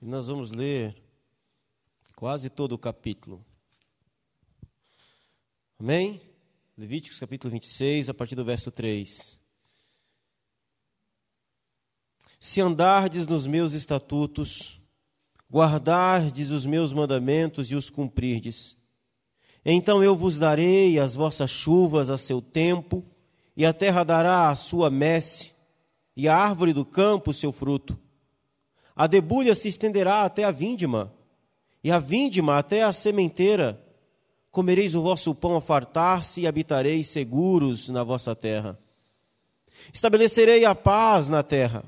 E nós vamos ler quase todo o capítulo. Amém? Levíticos capítulo 26, a partir do verso 3. Se andardes nos meus estatutos, guardardes os meus mandamentos e os cumprirdes, então eu vos darei as vossas chuvas a seu tempo, e a terra dará a sua messe, e a árvore do campo o seu fruto. A debulha se estenderá até a vindima, e a vindima até a sementeira. Comereis o vosso pão a fartar-se e habitareis seguros na vossa terra. Estabelecerei a paz na terra.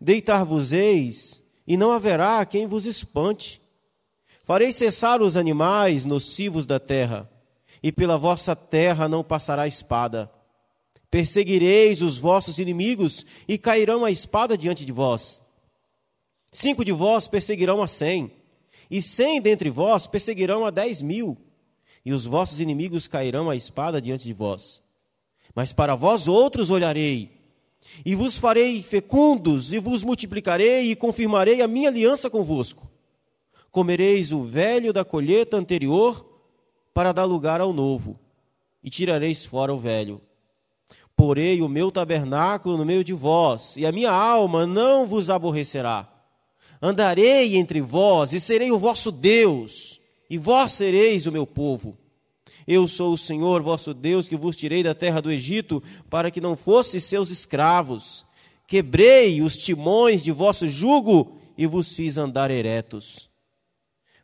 Deitar-vos-eis, e não haverá quem vos espante. Farei cessar os animais nocivos da terra, e pela vossa terra não passará espada. Perseguireis os vossos inimigos, e cairão a espada diante de vós. Cinco de vós perseguirão a cem, e cem dentre vós perseguirão a dez mil, e os vossos inimigos cairão a espada diante de vós. Mas para vós outros olharei, e vos farei fecundos, e vos multiplicarei, e confirmarei a minha aliança convosco comereis o velho da colheita anterior para dar lugar ao novo, e tirareis fora o velho. Porei o meu tabernáculo no meio de vós, e a minha alma não vos aborrecerá. Andarei entre vós, e serei o vosso Deus, e vós sereis o meu povo. Eu sou o Senhor vosso Deus, que vos tirei da terra do Egito, para que não fosseis seus escravos. Quebrei os timões de vosso jugo, e vos fiz andar eretos.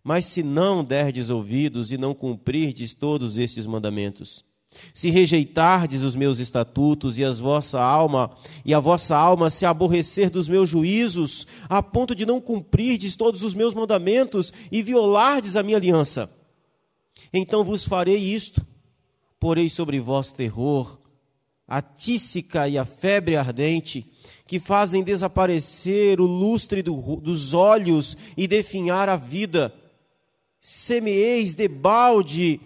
Mas se não derdes ouvidos e não cumprirdes todos estes mandamentos, se rejeitardes os meus estatutos e as vossa alma e a vossa alma se aborrecer dos meus juízos, a ponto de não cumprirdes todos os meus mandamentos e violardes a minha aliança, então vos farei isto: porei sobre vós terror, a tísica e a febre ardente, que fazem desaparecer o lustre do, dos olhos e definhar a vida. Semeeis de balde,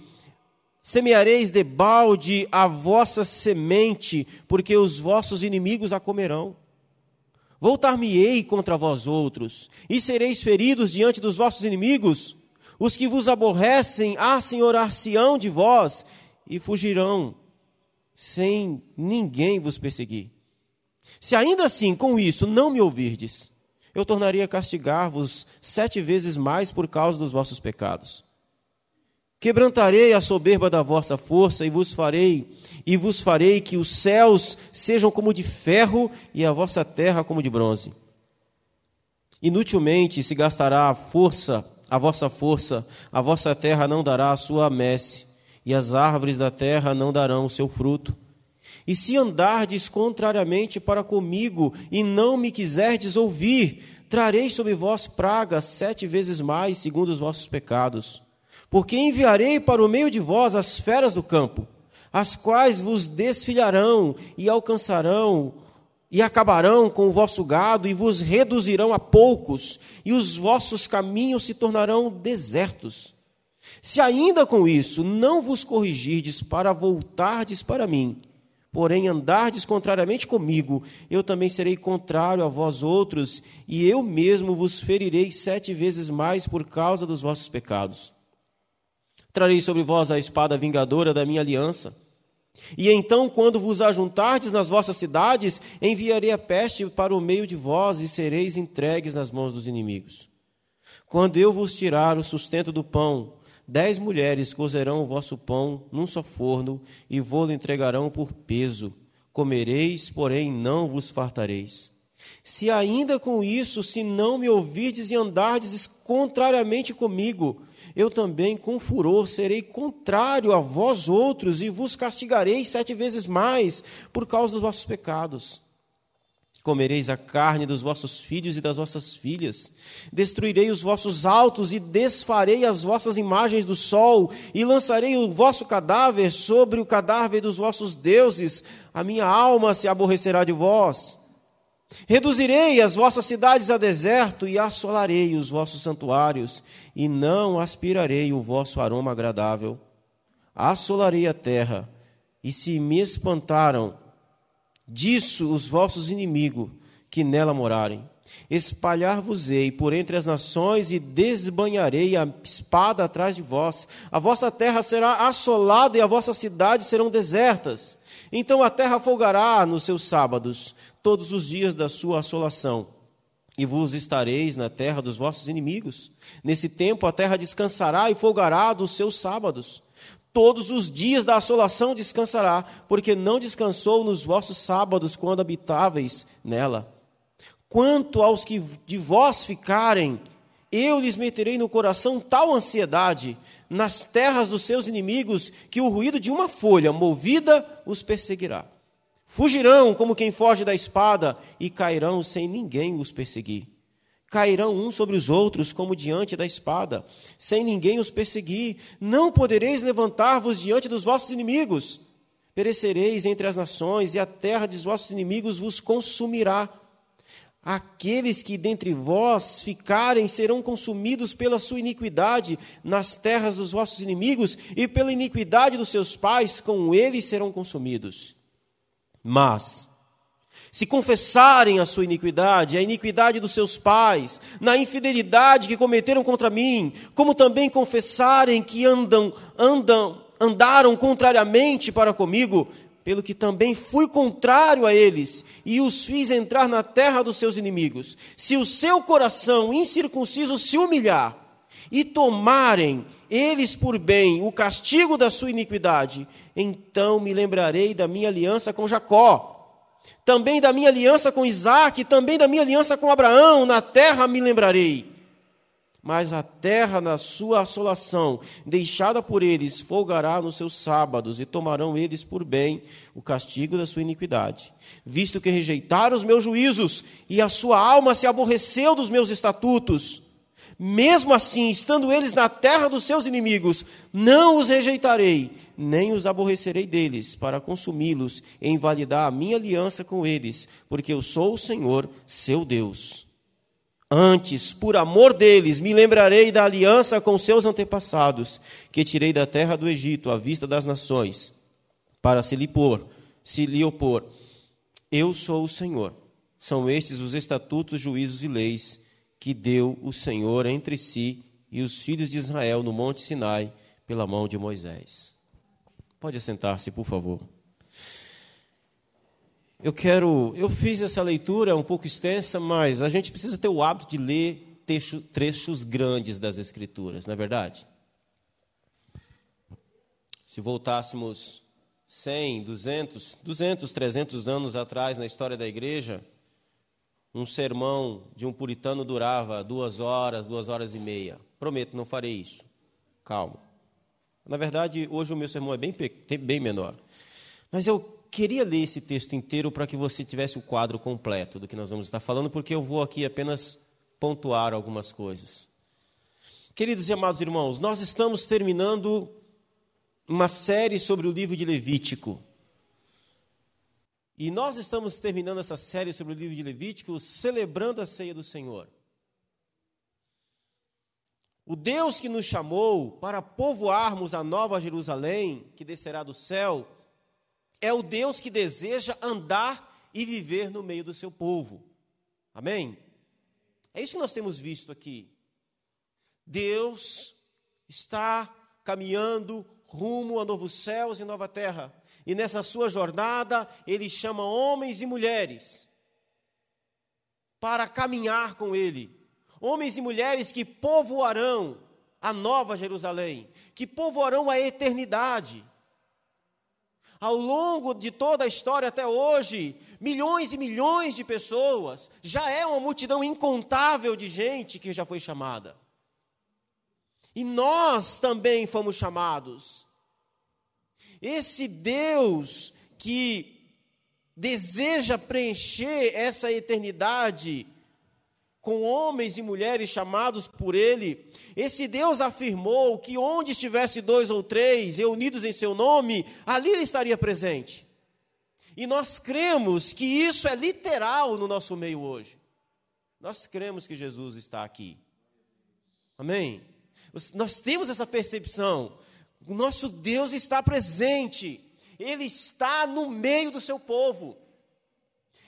semeareis de balde a vossa semente, porque os vossos inimigos a comerão. Voltar-me-ei contra vós outros, e sereis feridos diante dos vossos inimigos. Os que vos aborrecem assenhorar-se-ão de vós e fugirão, sem ninguém vos perseguir. Se ainda assim com isso não me ouvirdes, eu tornaria a castigar-vos sete vezes mais por causa dos vossos pecados. Quebrantarei a soberba da vossa força e vos farei, e vos farei que os céus sejam como de ferro e a vossa terra como de bronze. Inutilmente se gastará a força, a vossa força, a vossa terra não dará a sua messe, e as árvores da terra não darão o seu fruto. E se andardes contrariamente para comigo e não me quiserdes ouvir, trarei sobre vós pragas sete vezes mais, segundo os vossos pecados. Porque enviarei para o meio de vós as feras do campo, as quais vos desfilharão e alcançarão e acabarão com o vosso gado e vos reduzirão a poucos, e os vossos caminhos se tornarão desertos. Se ainda com isso não vos corrigirdes para voltardes para mim, porém andardes contrariamente comigo, eu também serei contrário a vós outros, e eu mesmo vos ferirei sete vezes mais por causa dos vossos pecados. Trarei sobre vós a espada vingadora da minha aliança. E então, quando vos ajuntardes nas vossas cidades, enviarei a peste para o meio de vós e sereis entregues nas mãos dos inimigos. Quando eu vos tirar o sustento do pão, Dez mulheres cozerão o vosso pão num só forno e vô-lo entregarão por peso. Comereis, porém não vos fartareis. Se ainda com isso, se não me ouvirdes e andardes contrariamente comigo, eu também com furor serei contrário a vós outros e vos castigarei sete vezes mais por causa dos vossos pecados. Comereis a carne dos vossos filhos e das vossas filhas. Destruirei os vossos altos e desfarei as vossas imagens do sol, e lançarei o vosso cadáver sobre o cadáver dos vossos deuses. A minha alma se aborrecerá de vós. Reduzirei as vossas cidades a deserto e assolarei os vossos santuários, e não aspirarei o vosso aroma agradável. Assolarei a terra, e se me espantaram, disso os vossos inimigos que nela morarem. Espalhar-vos-ei por entre as nações e desbanharei a espada atrás de vós. A vossa terra será assolada e a vossa cidade serão desertas. Então a terra folgará nos seus sábados, todos os dias da sua assolação. E vos estareis na terra dos vossos inimigos. Nesse tempo a terra descansará e folgará dos seus sábados. Todos os dias da assolação descansará, porque não descansou nos vossos sábados quando habitáveis nela. Quanto aos que de vós ficarem, eu lhes meterei no coração tal ansiedade nas terras dos seus inimigos, que o ruído de uma folha movida os perseguirá. Fugirão como quem foge da espada e cairão sem ninguém os perseguir. Cairão uns sobre os outros como diante da espada, sem ninguém os perseguir. Não podereis levantar-vos diante dos vossos inimigos. Perecereis entre as nações e a terra dos vossos inimigos vos consumirá. Aqueles que dentre vós ficarem serão consumidos pela sua iniquidade nas terras dos vossos inimigos, e pela iniquidade dos seus pais, com eles serão consumidos. Mas, se confessarem a sua iniquidade, a iniquidade dos seus pais, na infidelidade que cometeram contra mim, como também confessarem que andam, andam, andaram contrariamente para comigo, pelo que também fui contrário a eles e os fiz entrar na terra dos seus inimigos. Se o seu coração incircunciso se humilhar e tomarem eles por bem o castigo da sua iniquidade, então me lembrarei da minha aliança com Jacó, também da minha aliança com Isaac, também da minha aliança com Abraão, na terra me lembrarei mas a terra na sua assolação, deixada por eles, folgará nos seus sábados, e tomarão eles por bem o castigo da sua iniquidade. Visto que rejeitaram os meus juízos, e a sua alma se aborreceu dos meus estatutos, mesmo assim, estando eles na terra dos seus inimigos, não os rejeitarei, nem os aborrecerei deles, para consumi-los e invalidar a minha aliança com eles, porque eu sou o Senhor, seu Deus. Antes, por amor deles, me lembrarei da aliança com seus antepassados, que tirei da terra do Egito, à vista das nações, para se lhe pôr, se lhe opor. Eu sou o Senhor. São estes os estatutos, juízos e leis que deu o Senhor entre si e os filhos de Israel no monte Sinai, pela mão de Moisés. Pode assentar-se, por favor. Eu quero, eu fiz essa leitura um pouco extensa, mas a gente precisa ter o hábito de ler trecho, trechos grandes das Escrituras, não é verdade? Se voltássemos 100, 200, 200, 300 anos atrás na história da igreja, um sermão de um puritano durava duas horas, duas horas e meia. Prometo, não farei isso. Calma. Na verdade, hoje o meu sermão é bem, bem menor. Mas eu queria ler esse texto inteiro para que você tivesse o quadro completo do que nós vamos estar falando, porque eu vou aqui apenas pontuar algumas coisas. Queridos e amados irmãos, nós estamos terminando uma série sobre o livro de Levítico. E nós estamos terminando essa série sobre o livro de Levítico celebrando a ceia do Senhor. O Deus que nos chamou para povoarmos a nova Jerusalém, que descerá do céu, é o Deus que deseja andar e viver no meio do seu povo. Amém? É isso que nós temos visto aqui. Deus está caminhando rumo a novos céus e nova terra. E nessa sua jornada, ele chama homens e mulheres para caminhar com ele. Homens e mulheres que povoarão a nova Jerusalém, que povoarão a eternidade ao longo de toda a história até hoje, milhões e milhões de pessoas, já é uma multidão incontável de gente que já foi chamada. E nós também fomos chamados. Esse Deus que deseja preencher essa eternidade com homens e mulheres chamados por ele, esse Deus afirmou que onde estivesse dois ou três reunidos em seu nome, ali ele estaria presente. E nós cremos que isso é literal no nosso meio hoje. Nós cremos que Jesus está aqui. Amém? Nós temos essa percepção. O nosso Deus está presente. Ele está no meio do seu povo.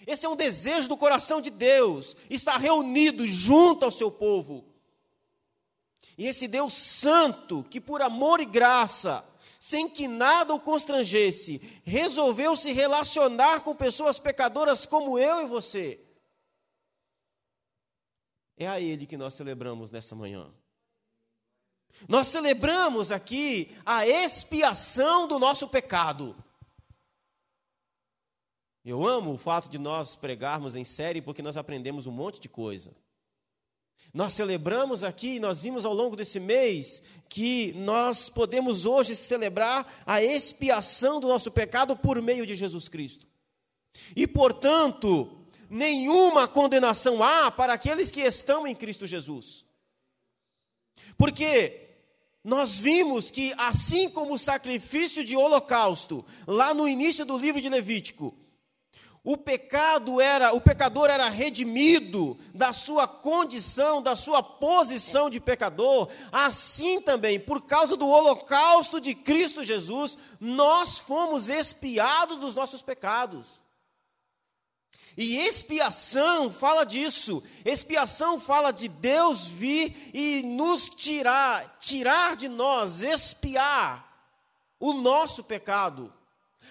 Esse é um desejo do coração de Deus, estar reunido junto ao seu povo. E esse Deus santo, que por amor e graça, sem que nada o constrangesse, resolveu se relacionar com pessoas pecadoras como eu e você. É a Ele que nós celebramos nessa manhã. Nós celebramos aqui a expiação do nosso pecado. Eu amo o fato de nós pregarmos em série porque nós aprendemos um monte de coisa. Nós celebramos aqui, nós vimos ao longo desse mês que nós podemos hoje celebrar a expiação do nosso pecado por meio de Jesus Cristo. E, portanto, nenhuma condenação há para aqueles que estão em Cristo Jesus. Porque nós vimos que, assim como o sacrifício de holocausto, lá no início do livro de Levítico, o pecado era, o pecador era redimido da sua condição, da sua posição de pecador, assim também, por causa do holocausto de Cristo Jesus, nós fomos expiados dos nossos pecados. E expiação fala disso. Expiação fala de Deus vir e nos tirar, tirar de nós, expiar o nosso pecado.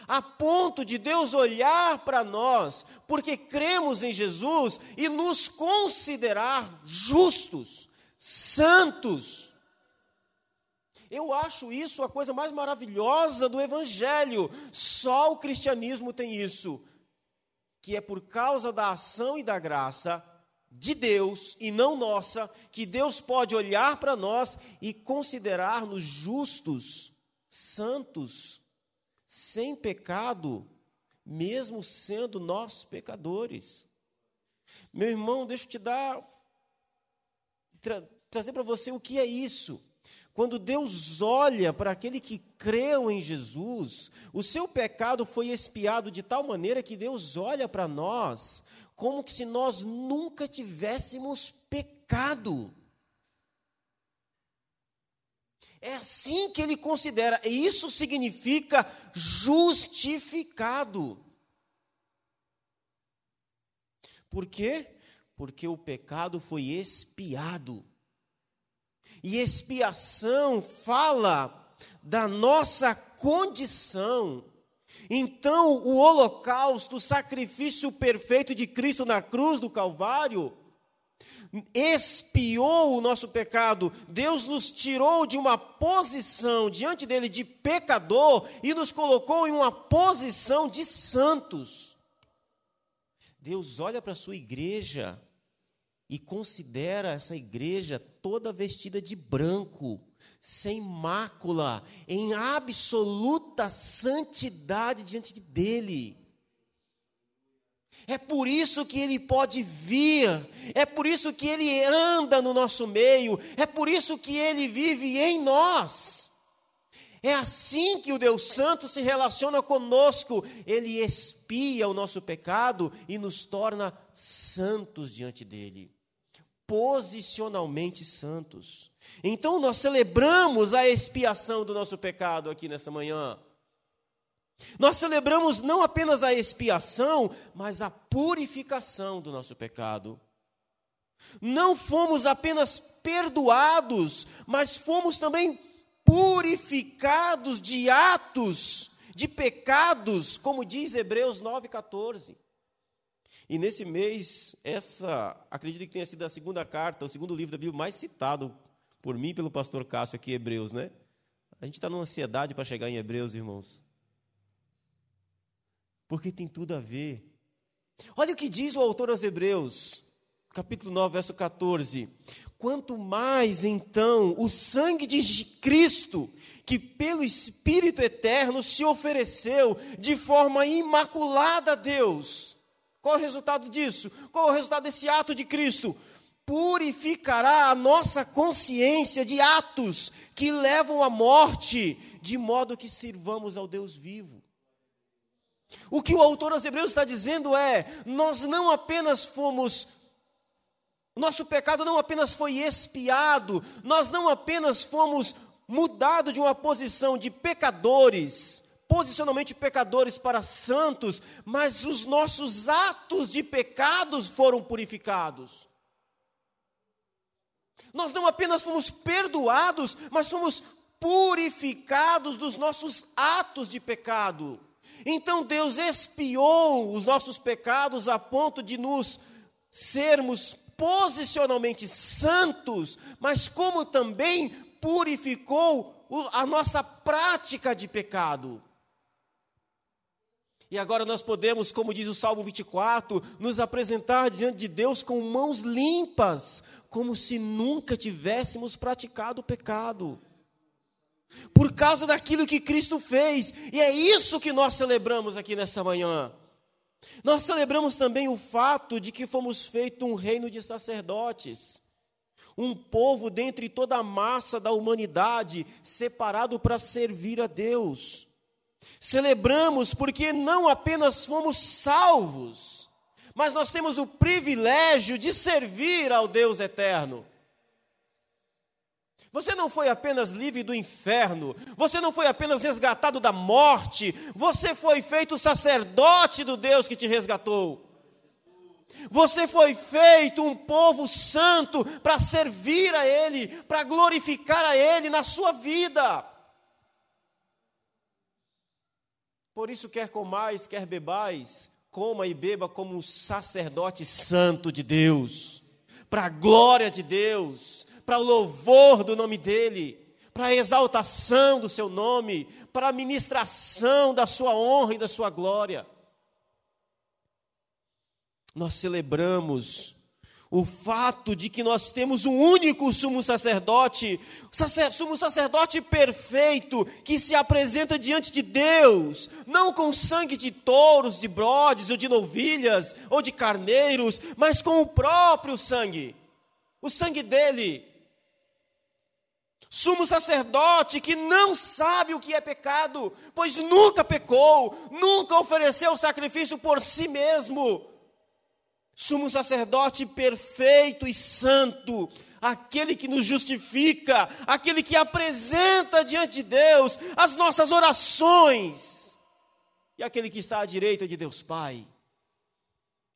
A ponto de Deus olhar para nós, porque cremos em Jesus, e nos considerar justos, santos. Eu acho isso a coisa mais maravilhosa do Evangelho. Só o cristianismo tem isso que é por causa da ação e da graça de Deus e não nossa, que Deus pode olhar para nós e considerar-nos justos, santos, sem pecado, mesmo sendo nós pecadores. Meu irmão, deixa eu te dar, tra trazer para você o que é isso. Quando Deus olha para aquele que creu em Jesus, o seu pecado foi expiado de tal maneira que Deus olha para nós como se nós nunca tivéssemos pecado. É assim que ele considera, e isso significa justificado. Por quê? Porque o pecado foi expiado. E expiação fala da nossa condição. Então, o holocausto, o sacrifício perfeito de Cristo na cruz do Calvário, expiou o nosso pecado. Deus nos tirou de uma posição diante dele de pecador e nos colocou em uma posição de santos. Deus olha para a sua igreja e considera essa igreja toda vestida de branco, sem mácula, em absoluta santidade diante dele. É por isso que ele pode vir, é por isso que ele anda no nosso meio, é por isso que ele vive em nós. É assim que o Deus Santo se relaciona conosco, ele expia o nosso pecado e nos torna santos diante dele posicionalmente santos. Então nós celebramos a expiação do nosso pecado aqui nessa manhã. Nós celebramos não apenas a expiação, mas a purificação do nosso pecado. Não fomos apenas perdoados, mas fomos também purificados de atos, de pecados, como diz Hebreus 9,14. E nesse mês, essa, acredito que tenha sido a segunda carta, o segundo livro da Bíblia mais citado por mim e pelo pastor Cássio aqui, Hebreus, né? A gente está numa ansiedade para chegar em Hebreus, irmãos. Porque tem tudo a ver. Olha o que diz o autor aos Hebreus, capítulo 9, verso 14. Quanto mais então o sangue de Cristo, que pelo Espírito eterno se ofereceu de forma imaculada a Deus, qual o resultado disso? Qual o resultado desse ato de Cristo? Purificará a nossa consciência de atos que levam à morte, de modo que sirvamos ao Deus vivo. O que o autor aos Hebreus está dizendo é: nós não apenas fomos nosso pecado não apenas foi expiado, nós não apenas fomos mudados de uma posição de pecadores posicionalmente pecadores para santos, mas os nossos atos de pecados foram purificados. Nós não apenas fomos perdoados, mas fomos purificados dos nossos atos de pecado. Então Deus expiou os nossos pecados a ponto de nos sermos posicionalmente santos, mas como também purificou a nossa prática de pecado. E agora nós podemos, como diz o Salmo 24, nos apresentar diante de Deus com mãos limpas, como se nunca tivéssemos praticado o pecado. Por causa daquilo que Cristo fez, e é isso que nós celebramos aqui nessa manhã. Nós celebramos também o fato de que fomos feitos um reino de sacerdotes, um povo dentre toda a massa da humanidade, separado para servir a Deus. Celebramos porque não apenas fomos salvos, mas nós temos o privilégio de servir ao Deus eterno. Você não foi apenas livre do inferno, você não foi apenas resgatado da morte, você foi feito sacerdote do Deus que te resgatou. Você foi feito um povo santo para servir a Ele, para glorificar a Ele na sua vida. Por isso, quer comais, quer bebais, coma e beba como um sacerdote santo de Deus, para a glória de Deus, para o louvor do nome dEle, para a exaltação do seu nome, para a ministração da sua honra e da sua glória. Nós celebramos o fato de que nós temos um único sumo sacerdote, sumo sacerdote perfeito, que se apresenta diante de Deus, não com sangue de touros, de brodes, ou de novilhas, ou de carneiros, mas com o próprio sangue, o sangue dele, Sumo sacerdote que não sabe o que é pecado, pois nunca pecou, nunca ofereceu sacrifício por si mesmo. Sumo sacerdote perfeito e santo, aquele que nos justifica, aquele que apresenta diante de Deus as nossas orações, e aquele que está à direita de Deus Pai.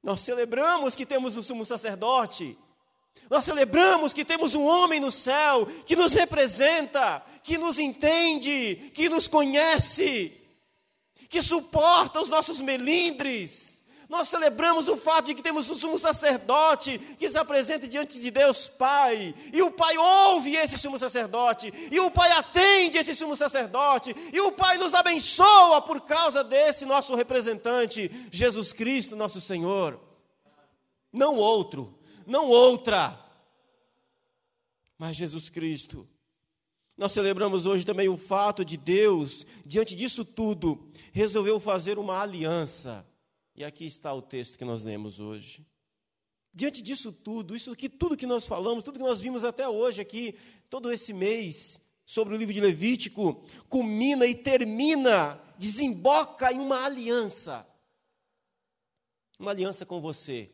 Nós celebramos que temos o sumo sacerdote, nós celebramos que temos um homem no céu que nos representa, que nos entende, que nos conhece, que suporta os nossos melindres. Nós celebramos o fato de que temos um sumo sacerdote que se apresenta diante de Deus Pai, e o Pai ouve esse sumo sacerdote, e o Pai atende esse sumo sacerdote, e o Pai nos abençoa por causa desse nosso representante, Jesus Cristo, nosso Senhor. Não outro, não outra, mas Jesus Cristo. Nós celebramos hoje também o fato de Deus, diante disso tudo, resolveu fazer uma aliança. E aqui está o texto que nós lemos hoje. Diante disso tudo, isso aqui, tudo que nós falamos, tudo que nós vimos até hoje aqui, todo esse mês, sobre o livro de Levítico, culmina e termina, desemboca em uma aliança. Uma aliança com você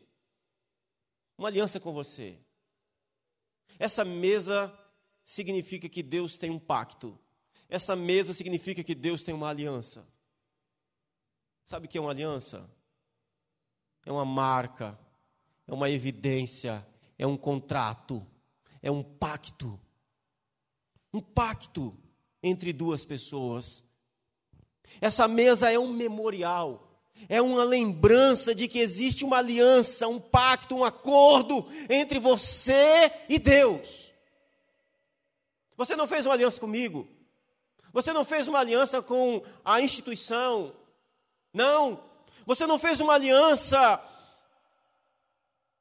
uma aliança com você. Essa mesa significa que Deus tem um pacto. Essa mesa significa que Deus tem uma aliança. Sabe o que é uma aliança? É uma marca, é uma evidência, é um contrato, é um pacto. Um pacto entre duas pessoas. Essa mesa é um memorial é uma lembrança de que existe uma aliança, um pacto, um acordo entre você e Deus. Você não fez uma aliança comigo. Você não fez uma aliança com a instituição. Não. Você não fez uma aliança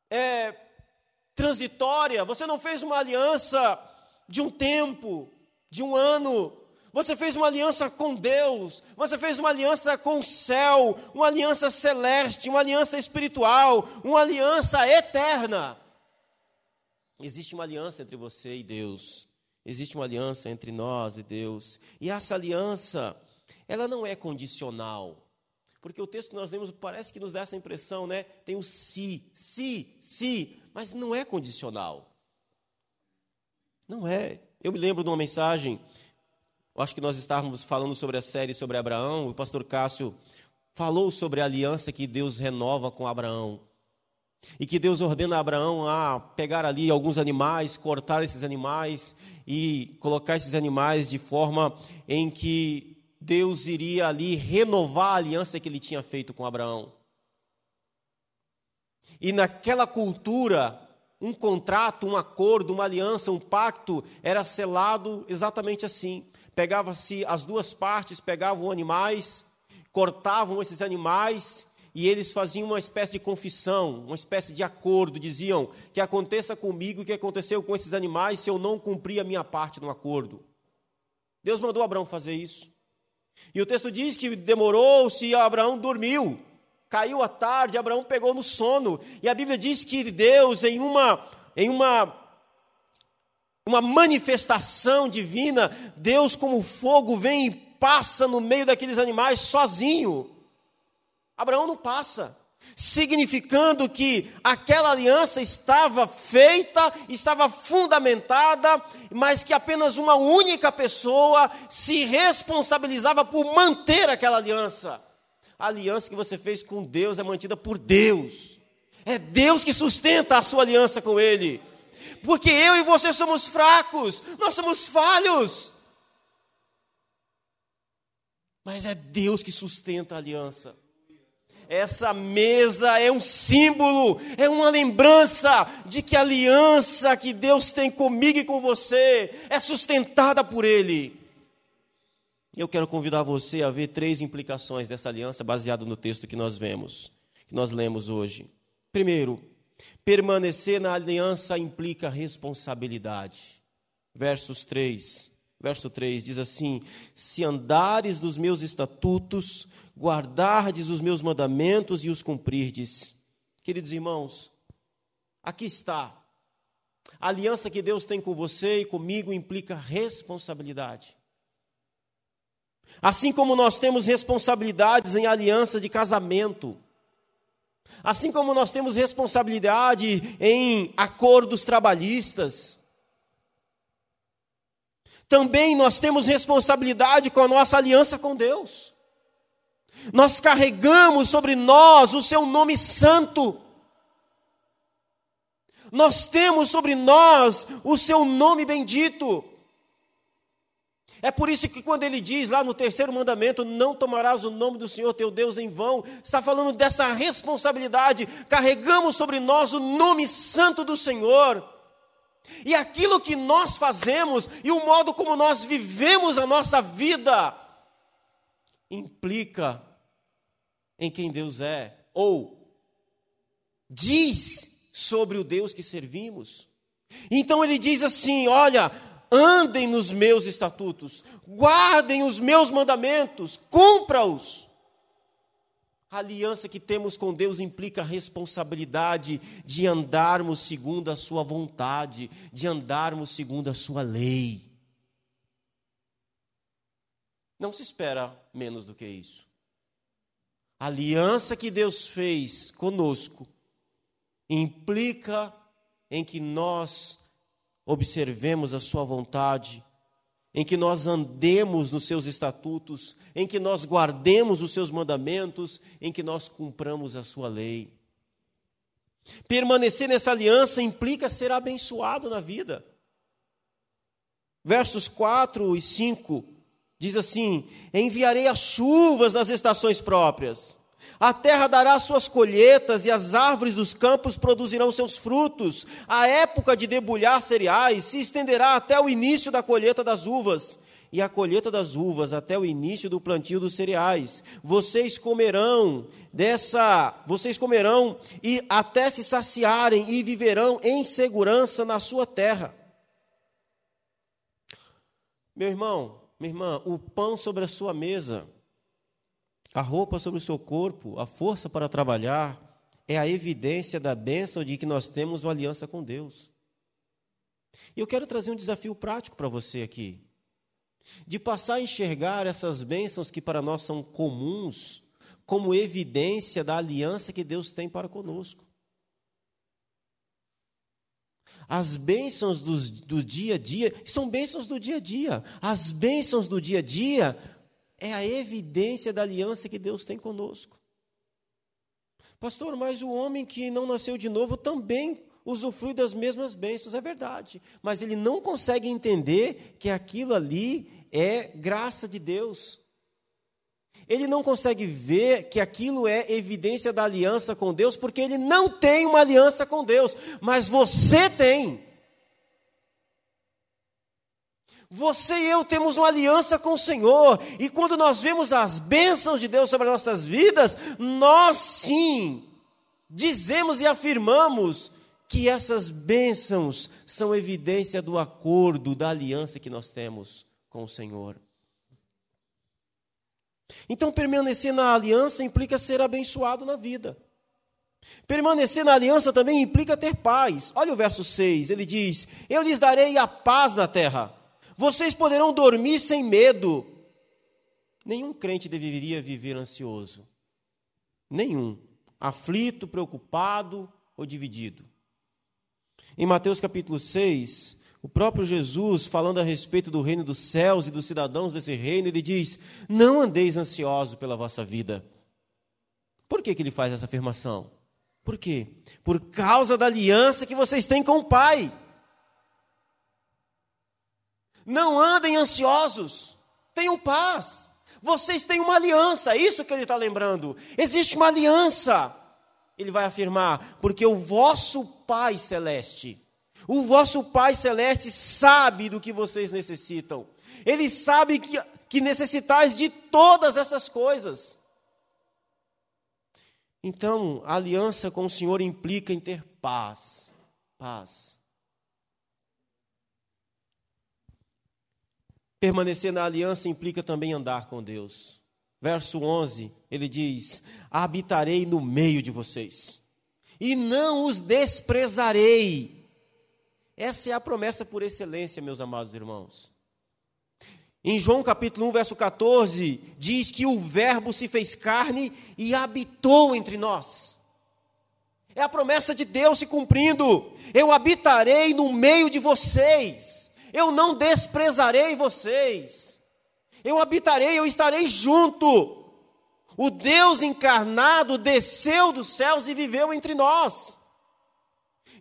é, transitória. Você não fez uma aliança de um tempo, de um ano. Você fez uma aliança com Deus, você fez uma aliança com o céu, uma aliança celeste, uma aliança espiritual, uma aliança eterna. Existe uma aliança entre você e Deus. Existe uma aliança entre nós e Deus. E essa aliança, ela não é condicional. Porque o texto que nós lemos parece que nos dá essa impressão, né? Tem o se, se, se, mas não é condicional. Não é. Eu me lembro de uma mensagem eu acho que nós estávamos falando sobre a série sobre Abraão, o pastor Cássio falou sobre a aliança que Deus renova com Abraão. E que Deus ordena a Abraão a pegar ali alguns animais, cortar esses animais e colocar esses animais de forma em que Deus iria ali renovar a aliança que ele tinha feito com Abraão. E naquela cultura, um contrato, um acordo, uma aliança, um pacto era selado exatamente assim. Pegava-se as duas partes, pegavam animais, cortavam esses animais e eles faziam uma espécie de confissão, uma espécie de acordo, diziam que aconteça comigo o que aconteceu com esses animais se eu não cumprir a minha parte no acordo. Deus mandou Abraão fazer isso. E o texto diz que demorou-se e Abraão dormiu. Caiu a tarde, Abraão pegou no sono. E a Bíblia diz que Deus, em uma, em uma, uma manifestação divina, Deus, como fogo, vem e passa no meio daqueles animais sozinho. Abraão não passa significando que aquela aliança estava feita, estava fundamentada, mas que apenas uma única pessoa se responsabilizava por manter aquela aliança. A aliança que você fez com Deus é mantida por Deus. É Deus que sustenta a sua aliança com Ele. Porque eu e você somos fracos, nós somos falhos. Mas é Deus que sustenta a aliança. Essa mesa é um símbolo, é uma lembrança de que a aliança que Deus tem comigo e com você é sustentada por Ele. Eu quero convidar você a ver três implicações dessa aliança baseado no texto que nós vemos, que nós lemos hoje. Primeiro, permanecer na aliança implica responsabilidade. Versos 3. Verso 3 diz assim: Se andares dos meus estatutos, guardardes os meus mandamentos e os cumprirdes. Queridos irmãos, aqui está. A aliança que Deus tem com você e comigo implica responsabilidade. Assim como nós temos responsabilidades em aliança de casamento, assim como nós temos responsabilidade em acordos trabalhistas, também nós temos responsabilidade com a nossa aliança com Deus. Nós carregamos sobre nós o seu nome santo. Nós temos sobre nós o seu nome bendito. É por isso que quando ele diz lá no terceiro mandamento, não tomarás o nome do Senhor teu Deus em vão, está falando dessa responsabilidade. Carregamos sobre nós o nome santo do Senhor. E aquilo que nós fazemos e o modo como nós vivemos a nossa vida implica em quem Deus é, ou diz sobre o Deus que servimos. Então ele diz assim: olha, andem nos meus estatutos, guardem os meus mandamentos, cumpra-os. A aliança que temos com Deus implica a responsabilidade de andarmos segundo a Sua vontade, de andarmos segundo a Sua lei. Não se espera menos do que isso. A aliança que Deus fez conosco implica em que nós observemos a Sua vontade, em que nós andemos nos seus estatutos, em que nós guardemos os seus mandamentos, em que nós cumpramos a Sua lei. Permanecer nessa aliança implica ser abençoado na vida. Versos 4 e 5 Diz assim: Enviarei as chuvas nas estações próprias. A terra dará suas colheitas e as árvores dos campos produzirão seus frutos. A época de debulhar cereais se estenderá até o início da colheita das uvas e a colheita das uvas até o início do plantio dos cereais. Vocês comerão dessa, vocês comerão e até se saciarem e viverão em segurança na sua terra. Meu irmão, minha irmã, o pão sobre a sua mesa, a roupa sobre o seu corpo, a força para trabalhar, é a evidência da bênção de que nós temos uma aliança com Deus. E eu quero trazer um desafio prático para você aqui. De passar a enxergar essas bênçãos que para nós são comuns, como evidência da aliança que Deus tem para conosco. As bênçãos do, do dia a dia são bênçãos do dia a dia. As bênçãos do dia a dia é a evidência da aliança que Deus tem conosco. Pastor, mas o homem que não nasceu de novo também usufrui das mesmas bênçãos, é verdade. Mas ele não consegue entender que aquilo ali é graça de Deus. Ele não consegue ver que aquilo é evidência da aliança com Deus, porque ele não tem uma aliança com Deus, mas você tem. Você e eu temos uma aliança com o Senhor, e quando nós vemos as bênçãos de Deus sobre as nossas vidas, nós sim dizemos e afirmamos que essas bênçãos são evidência do acordo, da aliança que nós temos com o Senhor. Então, permanecer na aliança implica ser abençoado na vida. Permanecer na aliança também implica ter paz. Olha o verso 6, ele diz: Eu lhes darei a paz na terra, vocês poderão dormir sem medo. Nenhum crente deveria viver ansioso. Nenhum. Aflito, preocupado ou dividido. Em Mateus capítulo 6, o próprio Jesus, falando a respeito do reino dos céus e dos cidadãos desse reino, ele diz: Não andeis ansiosos pela vossa vida. Por que, que ele faz essa afirmação? Por quê? Por causa da aliança que vocês têm com o Pai. Não andem ansiosos, tenham paz. Vocês têm uma aliança, é isso que ele está lembrando. Existe uma aliança. Ele vai afirmar, porque o vosso Pai Celeste o vosso Pai Celeste sabe do que vocês necessitam. Ele sabe que, que necessitais de todas essas coisas. Então, a aliança com o Senhor implica em ter paz. Paz. Permanecer na aliança implica também andar com Deus. Verso 11, ele diz: Habitarei no meio de vocês, e não os desprezarei essa é a promessa por excelência, meus amados irmãos. Em João capítulo 1, verso 14, diz que o Verbo se fez carne e habitou entre nós. É a promessa de Deus se cumprindo. Eu habitarei no meio de vocês. Eu não desprezarei vocês. Eu habitarei, eu estarei junto. O Deus encarnado desceu dos céus e viveu entre nós.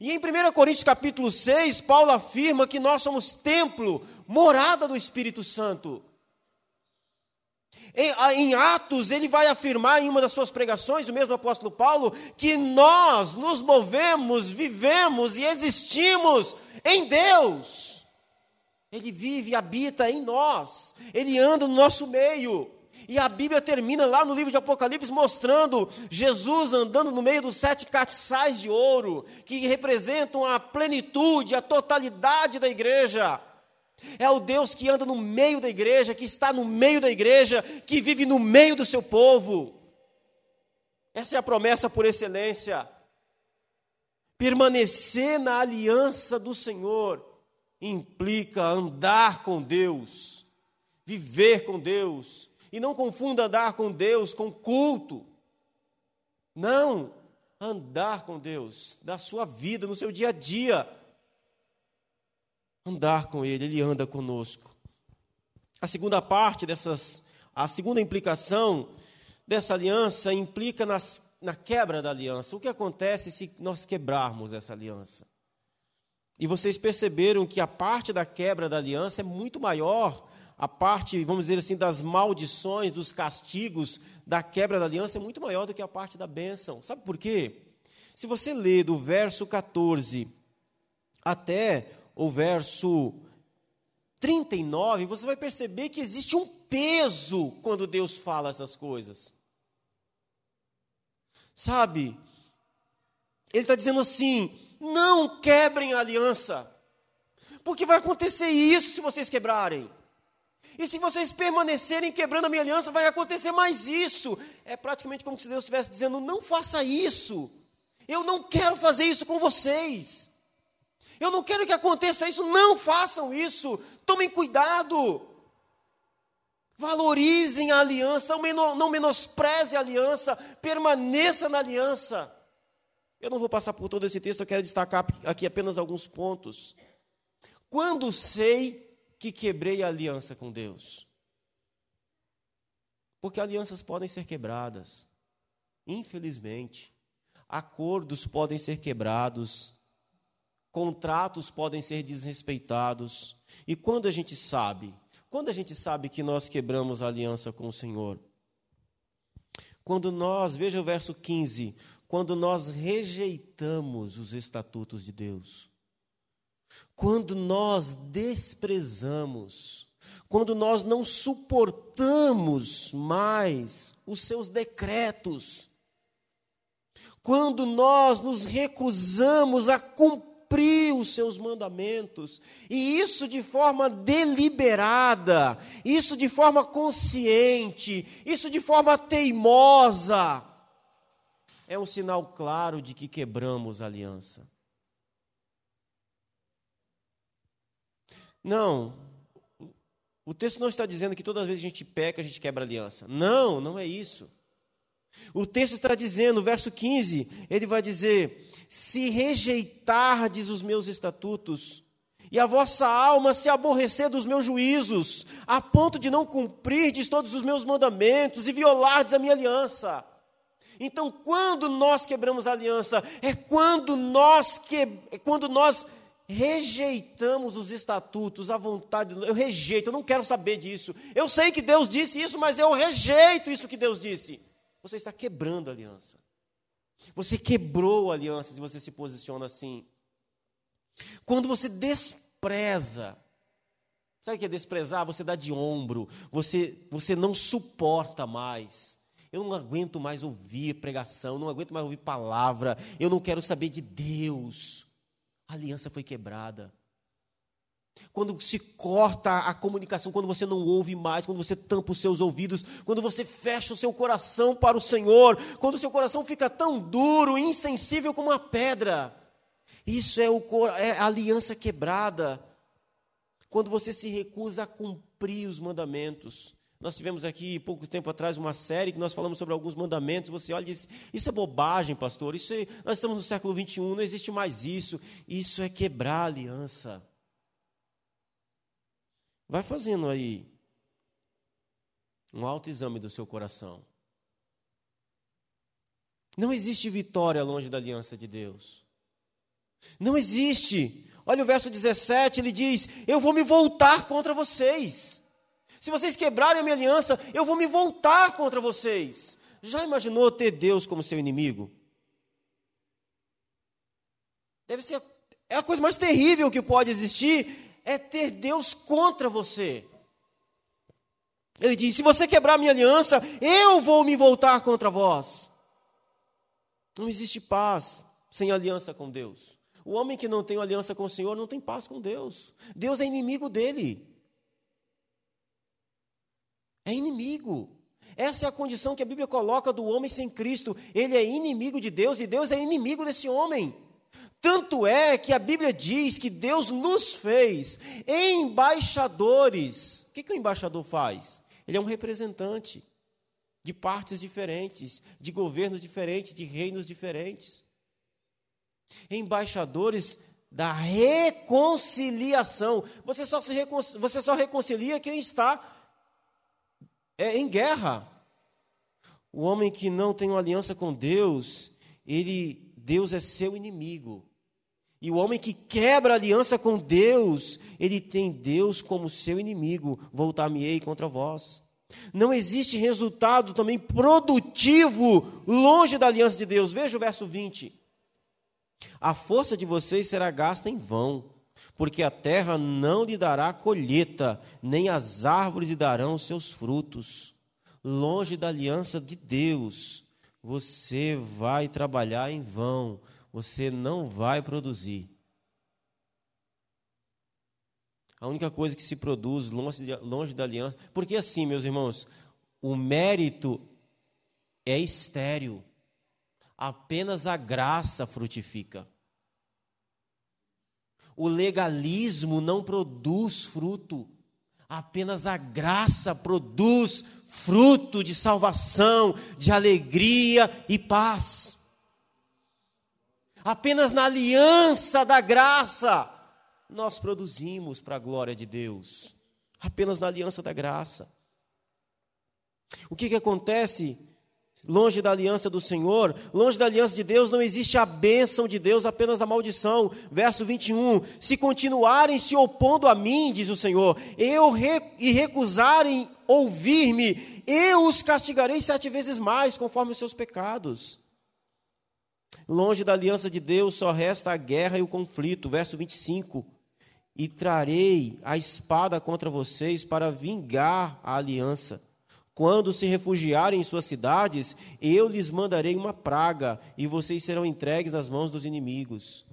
E em 1 Coríntios capítulo 6, Paulo afirma que nós somos templo, morada do Espírito Santo. Em, em, Atos, ele vai afirmar em uma das suas pregações, o mesmo apóstolo Paulo, que nós nos movemos, vivemos e existimos em Deus. Ele vive e habita em nós, ele anda no nosso meio. E a Bíblia termina lá no livro de Apocalipse mostrando Jesus andando no meio dos sete castiçais de ouro, que representam a plenitude, a totalidade da igreja. É o Deus que anda no meio da igreja, que está no meio da igreja, que vive no meio do seu povo. Essa é a promessa por excelência. Permanecer na aliança do Senhor implica andar com Deus, viver com Deus, e não confunda andar com Deus com culto. Não, andar com Deus, da sua vida, no seu dia a dia. Andar com Ele, Ele anda conosco. A segunda parte dessas, a segunda implicação dessa aliança implica nas, na quebra da aliança. O que acontece se nós quebrarmos essa aliança? E vocês perceberam que a parte da quebra da aliança é muito maior a parte, vamos dizer assim, das maldições, dos castigos, da quebra da aliança é muito maior do que a parte da bênção. Sabe por quê? Se você ler do verso 14 até o verso 39, você vai perceber que existe um peso quando Deus fala essas coisas. Sabe? Ele está dizendo assim: não quebrem a aliança, porque vai acontecer isso se vocês quebrarem. E se vocês permanecerem quebrando a minha aliança, vai acontecer mais isso. É praticamente como se Deus estivesse dizendo: não faça isso. Eu não quero fazer isso com vocês. Eu não quero que aconteça isso. Não façam isso. Tomem cuidado. Valorizem a aliança. Não menospreze a aliança. Permaneça na aliança. Eu não vou passar por todo esse texto, eu quero destacar aqui apenas alguns pontos. Quando sei que quebrei a aliança com Deus? Porque alianças podem ser quebradas, infelizmente. Acordos podem ser quebrados, contratos podem ser desrespeitados. E quando a gente sabe? Quando a gente sabe que nós quebramos a aliança com o Senhor? Quando nós, veja o verso 15, quando nós rejeitamos os estatutos de Deus, quando nós desprezamos, quando nós não suportamos mais os seus decretos, quando nós nos recusamos a cumprir os seus mandamentos, e isso de forma deliberada, isso de forma consciente, isso de forma teimosa, é um sinal claro de que quebramos a aliança. Não, o texto não está dizendo que todas as vezes a gente peca, a gente quebra a aliança. Não, não é isso. O texto está dizendo, verso 15, ele vai dizer: Se rejeitardes os meus estatutos, e a vossa alma se aborrecer dos meus juízos, a ponto de não cumprirdes todos os meus mandamentos e violardes a minha aliança. Então, quando nós quebramos aliança, é quando nós, que, é quando nós rejeitamos os estatutos, a vontade, eu rejeito, eu não quero saber disso. Eu sei que Deus disse isso, mas eu rejeito isso que Deus disse você está quebrando a aliança. Você quebrou a aliança se você se posiciona assim. Quando você despreza, sabe o que é desprezar? Você dá de ombro, você, você não suporta mais. Eu não aguento mais ouvir pregação, não aguento mais ouvir palavra, eu não quero saber de Deus. A aliança foi quebrada quando se corta a comunicação, quando você não ouve mais, quando você tampa os seus ouvidos, quando você fecha o seu coração para o Senhor, quando o seu coração fica tão duro, insensível como uma pedra. Isso é, o, é a aliança quebrada. Quando você se recusa a cumprir os mandamentos. Nós tivemos aqui pouco tempo atrás uma série que nós falamos sobre alguns mandamentos. Você olha e diz: Isso é bobagem, pastor. Isso é, nós estamos no século 21, não existe mais isso. Isso é quebrar a aliança. Vai fazendo aí um autoexame do seu coração. Não existe vitória longe da aliança de Deus. Não existe. Olha o verso 17, ele diz: Eu vou me voltar contra vocês. Se vocês quebrarem a minha aliança, eu vou me voltar contra vocês. Já imaginou ter Deus como seu inimigo? Deve ser é a coisa mais terrível que pode existir é ter Deus contra você. Ele diz: se você quebrar minha aliança, eu vou me voltar contra vós. Não existe paz sem aliança com Deus. O homem que não tem aliança com o Senhor não tem paz com Deus. Deus é inimigo dele. É inimigo. Essa é a condição que a Bíblia coloca do homem sem Cristo. Ele é inimigo de Deus e Deus é inimigo desse homem. Tanto é que a Bíblia diz que Deus nos fez embaixadores. O que, que o embaixador faz? Ele é um representante de partes diferentes, de governos diferentes, de reinos diferentes. Embaixadores da reconciliação. Você só, recon... Você só reconcilia quem está é, em guerra. O homem que não tem uma aliança com Deus, ele Deus é seu inimigo. E o homem que quebra aliança com Deus, ele tem Deus como seu inimigo. Voltar-me-ei contra vós. Não existe resultado também produtivo longe da aliança de Deus. Veja o verso 20. A força de vocês será gasta em vão, porque a terra não lhe dará colheita, nem as árvores lhe darão seus frutos. Longe da aliança de Deus, você vai trabalhar em vão, você não vai produzir. A única coisa que se produz longe, de, longe da aliança. Porque assim, meus irmãos, o mérito é estéril. Apenas a graça frutifica. O legalismo não produz fruto. Apenas a graça produz fruto de salvação, de alegria e paz. apenas na aliança da graça, nós produzimos para a glória de Deus. Apenas na aliança da graça. O que, que acontece longe da aliança do Senhor, longe da aliança de Deus, não existe a bênção de Deus, apenas a maldição. Verso 21: Se continuarem se opondo a mim, diz o Senhor, eu e recusarem ouvir-me, eu os castigarei sete vezes mais, conforme os seus pecados. Longe da aliança de Deus só resta a guerra e o conflito. Verso 25: E trarei a espada contra vocês para vingar a aliança quando se refugiarem em suas cidades, eu lhes mandarei uma praga, e vocês serão entregues nas mãos dos inimigos.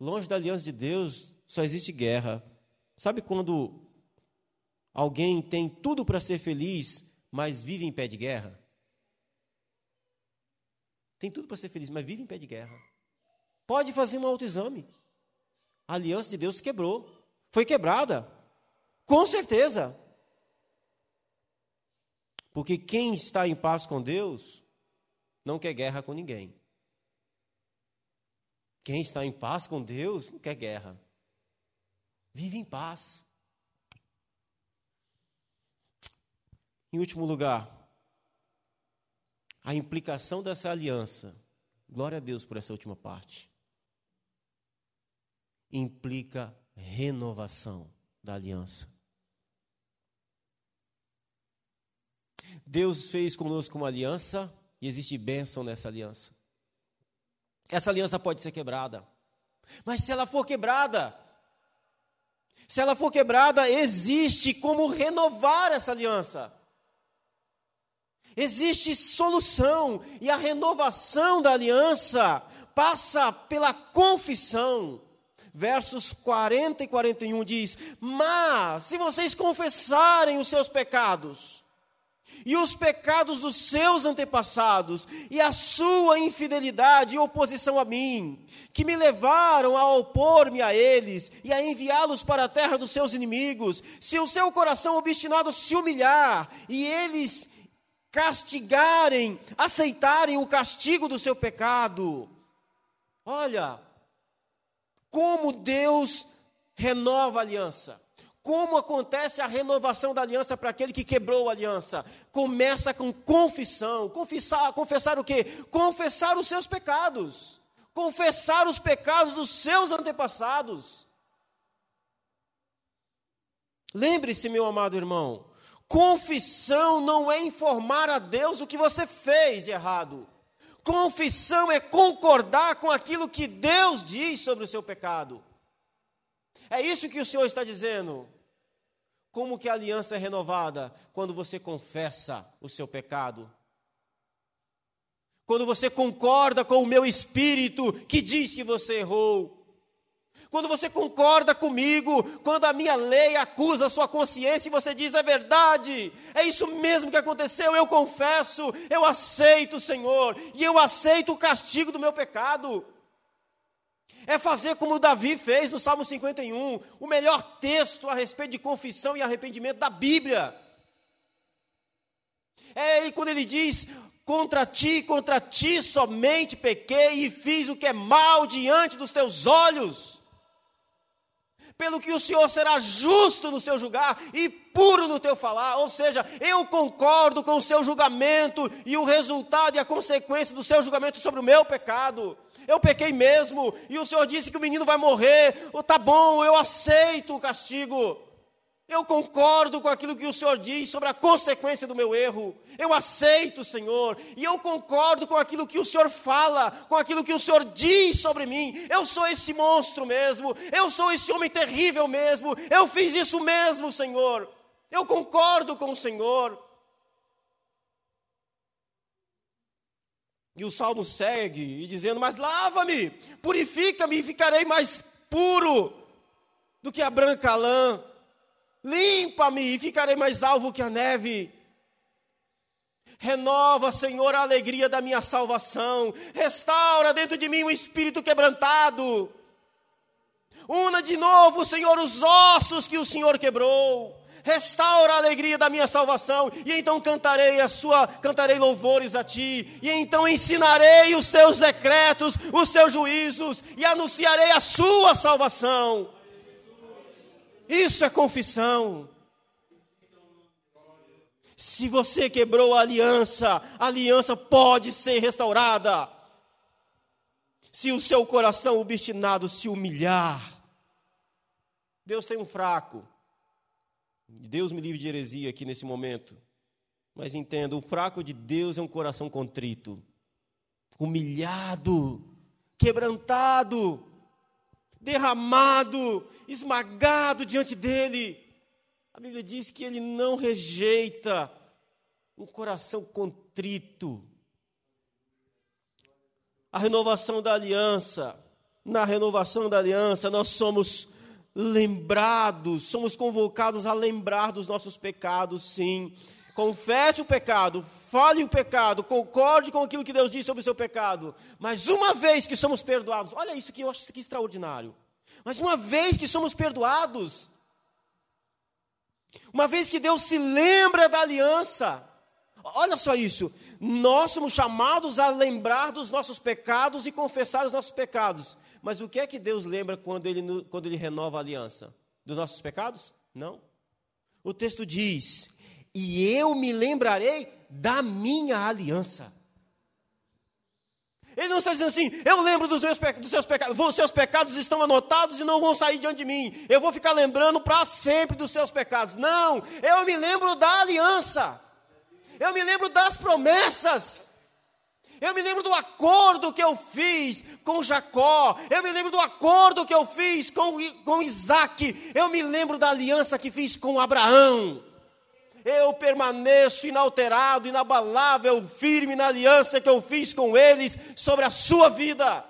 Longe da aliança de Deus, só existe guerra. Sabe quando alguém tem tudo para ser feliz, mas vive em pé de guerra? Tem tudo para ser feliz, mas vive em pé de guerra. Pode fazer um autoexame. A aliança de Deus quebrou. Foi quebrada. Com certeza. Porque quem está em paz com Deus não quer guerra com ninguém. Quem está em paz com Deus não quer guerra. Vive em paz. Em último lugar, a implicação dessa aliança, glória a Deus por essa última parte, implica renovação da aliança. Deus fez conosco uma aliança e existe bênção nessa aliança. Essa aliança pode ser quebrada. Mas se ela for quebrada, se ela for quebrada, existe como renovar essa aliança. Existe solução, e a renovação da aliança passa pela confissão. Versos 40 e 41 diz: Mas se vocês confessarem os seus pecados, e os pecados dos seus antepassados, e a sua infidelidade e oposição a mim, que me levaram a opor-me a eles e a enviá-los para a terra dos seus inimigos, se o seu coração obstinado se humilhar e eles castigarem, aceitarem o castigo do seu pecado. Olha, como Deus renova a aliança. Como acontece a renovação da aliança para aquele que quebrou a aliança? Começa com confissão. Confessar, confessar o quê? Confessar os seus pecados. Confessar os pecados dos seus antepassados. Lembre-se, meu amado irmão, confissão não é informar a Deus o que você fez de errado. Confissão é concordar com aquilo que Deus diz sobre o seu pecado. É isso que o Senhor está dizendo. Como que a aliança é renovada? Quando você confessa o seu pecado. Quando você concorda com o meu espírito que diz que você errou. Quando você concorda comigo, quando a minha lei acusa a sua consciência e você diz é verdade, é isso mesmo que aconteceu, eu confesso, eu aceito, Senhor, e eu aceito o castigo do meu pecado. É fazer como Davi fez no Salmo 51, o melhor texto a respeito de confissão e arrependimento da Bíblia. É ele quando ele diz: Contra ti, contra ti somente pequei e fiz o que é mal diante dos teus olhos. Pelo que o Senhor será justo no seu julgar e puro no teu falar, ou seja, eu concordo com o seu julgamento e o resultado e a consequência do seu julgamento sobre o meu pecado eu pequei mesmo, e o Senhor disse que o menino vai morrer, oh, tá bom, eu aceito o castigo. Eu concordo com aquilo que o Senhor diz sobre a consequência do meu erro. Eu aceito, Senhor. E eu concordo com aquilo que o Senhor fala, com aquilo que o Senhor diz sobre mim. Eu sou esse monstro mesmo. Eu sou esse homem terrível mesmo. Eu fiz isso mesmo, Senhor. Eu concordo com o Senhor. E o salmo segue e dizendo: Mas lava-me, purifica-me e ficarei mais puro do que a branca lã. Limpa-me e ficarei mais alvo que a neve. Renova, Senhor, a alegria da minha salvação. Restaura dentro de mim um espírito quebrantado. Una de novo, Senhor, os ossos que o Senhor quebrou. Restaura a alegria da minha salvação, e então cantarei a sua, cantarei louvores a ti, e então ensinarei os teus decretos, os teus juízos, e anunciarei a sua salvação. Isso é confissão. Se você quebrou a aliança, a aliança pode ser restaurada. Se o seu coração obstinado se humilhar, Deus tem um fraco. Deus me livre de heresia aqui nesse momento. Mas entenda, o fraco de Deus é um coração contrito, humilhado, quebrantado, derramado, esmagado diante dele. A Bíblia diz que ele não rejeita um coração contrito. A renovação da aliança, na renovação da aliança, nós somos lembrados, somos convocados a lembrar dos nossos pecados, sim. Confesse o pecado, fale o pecado, concorde com aquilo que Deus diz sobre o seu pecado. Mas uma vez que somos perdoados, olha isso aqui, eu acho isso aqui extraordinário. Mas uma vez que somos perdoados, uma vez que Deus se lembra da aliança, olha só isso, nós somos chamados a lembrar dos nossos pecados e confessar os nossos pecados. Mas o que é que Deus lembra quando ele, quando ele renova a aliança? Dos nossos pecados? Não. O texto diz: E eu me lembrarei da minha aliança. Ele não está dizendo assim, eu lembro dos, meus, dos seus pecados, os seus pecados estão anotados e não vão sair diante de mim. Eu vou ficar lembrando para sempre dos seus pecados. Não, eu me lembro da aliança. Eu me lembro das promessas. Eu me lembro do acordo que eu fiz com Jacó. Eu me lembro do acordo que eu fiz com, com Isaac. Eu me lembro da aliança que fiz com Abraão. Eu permaneço inalterado, inabalável, firme na aliança que eu fiz com eles sobre a sua vida.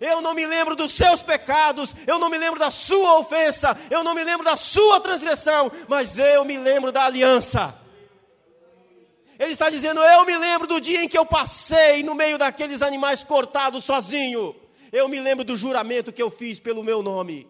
Eu não me lembro dos seus pecados, eu não me lembro da sua ofensa, eu não me lembro da sua transgressão, mas eu me lembro da aliança. Ele está dizendo: Eu me lembro do dia em que eu passei no meio daqueles animais cortados sozinho. Eu me lembro do juramento que eu fiz pelo meu nome.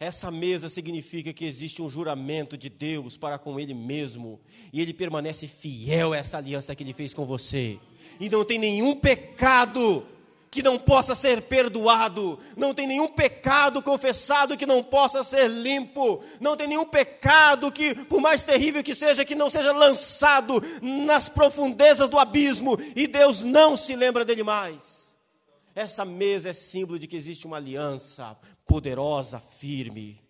Essa mesa significa que existe um juramento de Deus para com Ele mesmo, e Ele permanece fiel a essa aliança que Ele fez com você, e não tem nenhum pecado que não possa ser perdoado, não tem nenhum pecado confessado que não possa ser limpo, não tem nenhum pecado que, por mais terrível que seja, que não seja lançado nas profundezas do abismo e Deus não se lembra dele mais. Essa mesa é símbolo de que existe uma aliança poderosa, firme.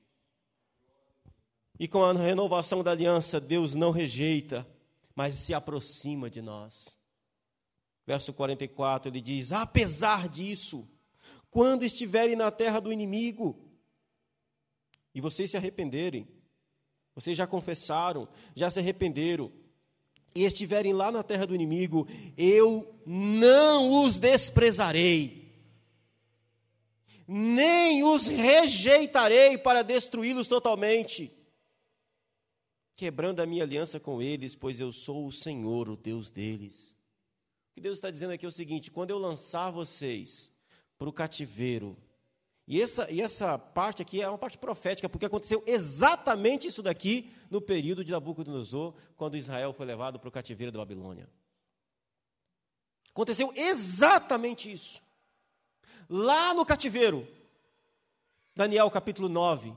E com a renovação da aliança, Deus não rejeita, mas se aproxima de nós. Verso 44, ele diz: Apesar disso, quando estiverem na terra do inimigo, e vocês se arrependerem, vocês já confessaram, já se arrependeram, e estiverem lá na terra do inimigo, eu não os desprezarei, nem os rejeitarei para destruí-los totalmente, quebrando a minha aliança com eles, pois eu sou o Senhor, o Deus deles que Deus está dizendo aqui é o seguinte: quando eu lançar vocês para o cativeiro, e essa, e essa parte aqui é uma parte profética, porque aconteceu exatamente isso daqui no período de Nabucodonosor, quando Israel foi levado para o cativeiro da Babilônia. Aconteceu exatamente isso. Lá no cativeiro, Daniel capítulo 9,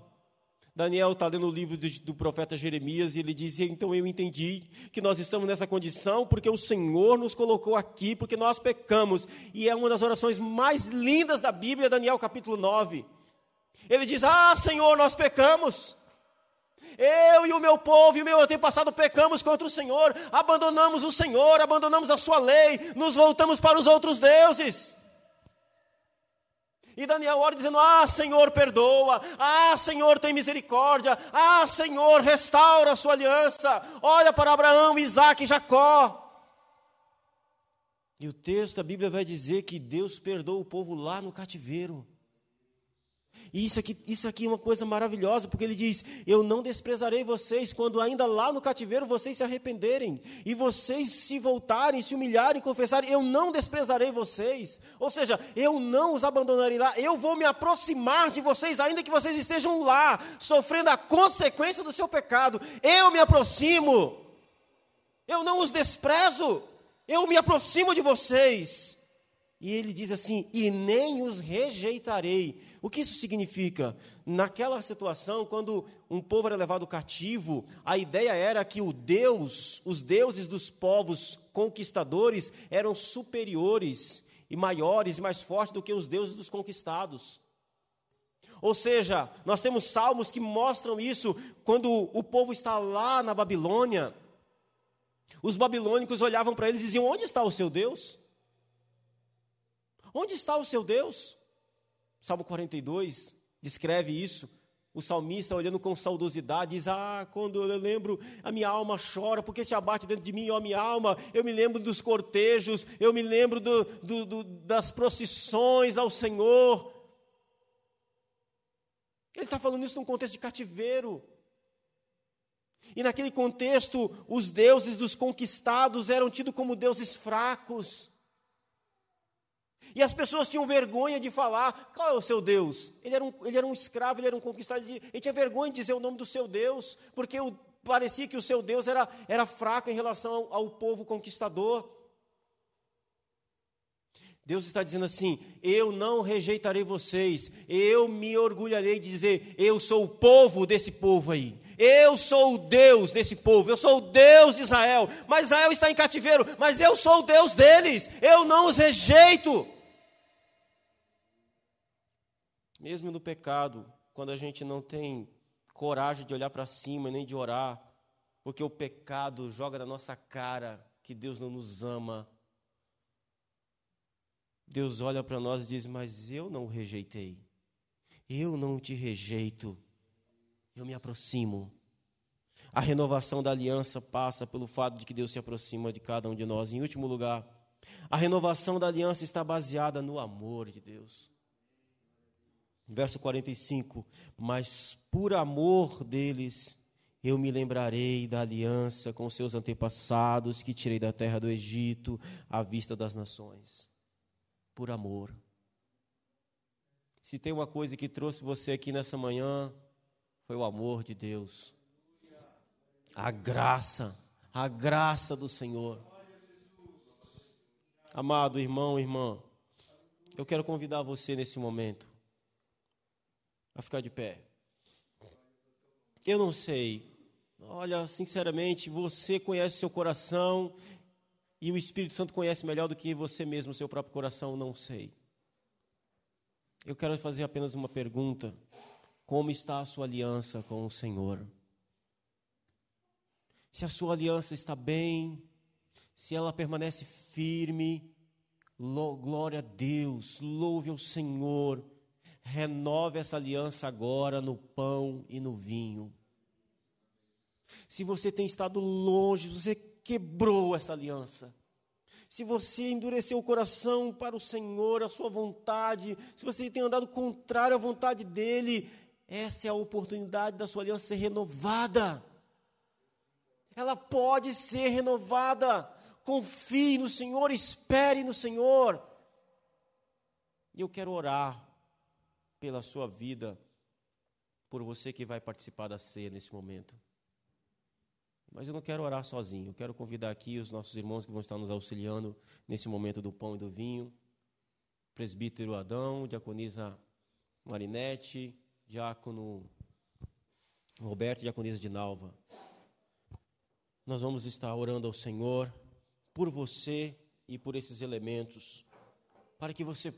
Daniel está lendo o livro do, profeta Jeremias e ele diz: Então eu entendi que nós estamos nessa condição porque o Senhor nos colocou aqui, porque nós pecamos. E é uma das orações mais lindas da Bíblia, Daniel capítulo 9. Ele diz: Ah, Senhor, nós pecamos. Eu e o meu povo e o meu antepassado pecamos contra o Senhor, abandonamos o Senhor, abandonamos a Sua lei, nos voltamos para os outros deuses. E Daniel ora dizendo: Ah, Senhor, perdoa. Ah, Senhor, tem misericórdia. Ah, Senhor, restaura a sua aliança. Olha para Abraão, Isaac e Jacó. E o texto da Bíblia vai dizer que Deus perdoa o povo lá no cativeiro. E isso aqui, isso aqui é uma coisa maravilhosa, porque ele diz: Eu não desprezarei vocês quando ainda lá no cativeiro vocês se arrependerem e vocês se voltarem, se humilharem, confessarem. Eu não desprezarei vocês. Ou seja, eu não os abandonarei lá. Eu vou me aproximar de vocês, ainda que vocês estejam lá, sofrendo a consequência do seu pecado. Eu me aproximo. Eu não os desprezo. Eu me aproximo de vocês. E ele diz assim: e nem os rejeitarei. O que isso significa? Naquela situação, quando um povo era levado cativo, a ideia era que o Deus, os deuses dos povos conquistadores eram superiores e maiores e mais fortes do que os deuses dos conquistados. Ou seja, nós temos salmos que mostram isso quando o povo está lá na Babilônia. Os babilônicos olhavam para eles e diziam: Onde está o seu Deus? Onde está o seu Deus? Salmo 42 descreve isso. O salmista, olhando com saudosidade, diz: Ah, quando eu lembro, a minha alma chora, porque te abate dentro de mim, ó minha alma. Eu me lembro dos cortejos, eu me lembro do, do, do, das procissões ao Senhor. Ele está falando isso num contexto de cativeiro. E naquele contexto, os deuses dos conquistados eram tidos como deuses fracos. E as pessoas tinham vergonha de falar, qual é o seu Deus? Ele era um, ele era um escravo, ele era um conquistado, ele tinha vergonha de dizer o nome do seu Deus, porque parecia que o seu Deus era, era fraco em relação ao, ao povo conquistador. Deus está dizendo assim: eu não rejeitarei vocês, eu me orgulharei de dizer, eu sou o povo desse povo aí, eu sou o Deus desse povo, eu sou o Deus de Israel, mas Israel está em cativeiro, mas eu sou o Deus deles, eu não os rejeito. Mesmo no pecado, quando a gente não tem coragem de olhar para cima nem de orar, porque o pecado joga na nossa cara que Deus não nos ama. Deus olha para nós e diz: Mas eu não o rejeitei, eu não te rejeito, eu me aproximo. A renovação da aliança passa pelo fato de que Deus se aproxima de cada um de nós. Em último lugar, a renovação da aliança está baseada no amor de Deus. Verso 45: Mas por amor deles eu me lembrarei da aliança com seus antepassados que tirei da terra do Egito à vista das nações. Por amor. Se tem uma coisa que trouxe você aqui nessa manhã, foi o amor de Deus. A graça, a graça do Senhor. Amado irmão, irmã, eu quero convidar você nesse momento a ficar de pé. Eu não sei. Olha, sinceramente, você conhece seu coração e o Espírito Santo conhece melhor do que você mesmo seu próprio coração, não sei. Eu quero fazer apenas uma pergunta: como está a sua aliança com o Senhor? Se a sua aliança está bem, se ela permanece firme, glória a Deus, louve ao Senhor renove essa aliança agora no pão e no vinho. Se você tem estado longe, você quebrou essa aliança. Se você endureceu o coração para o Senhor, a sua vontade, se você tem andado contrário à vontade dele, essa é a oportunidade da sua aliança ser renovada. Ela pode ser renovada. Confie no Senhor, espere no Senhor. E eu quero orar pela sua vida, por você que vai participar da ceia nesse momento. Mas eu não quero orar sozinho, eu quero convidar aqui os nossos irmãos que vão estar nos auxiliando nesse momento do pão e do vinho. Presbítero Adão, diaconisa Marinete, diácono Roberto e diaconisa de Nalva. Nós vamos estar orando ao Senhor por você e por esses elementos, para que você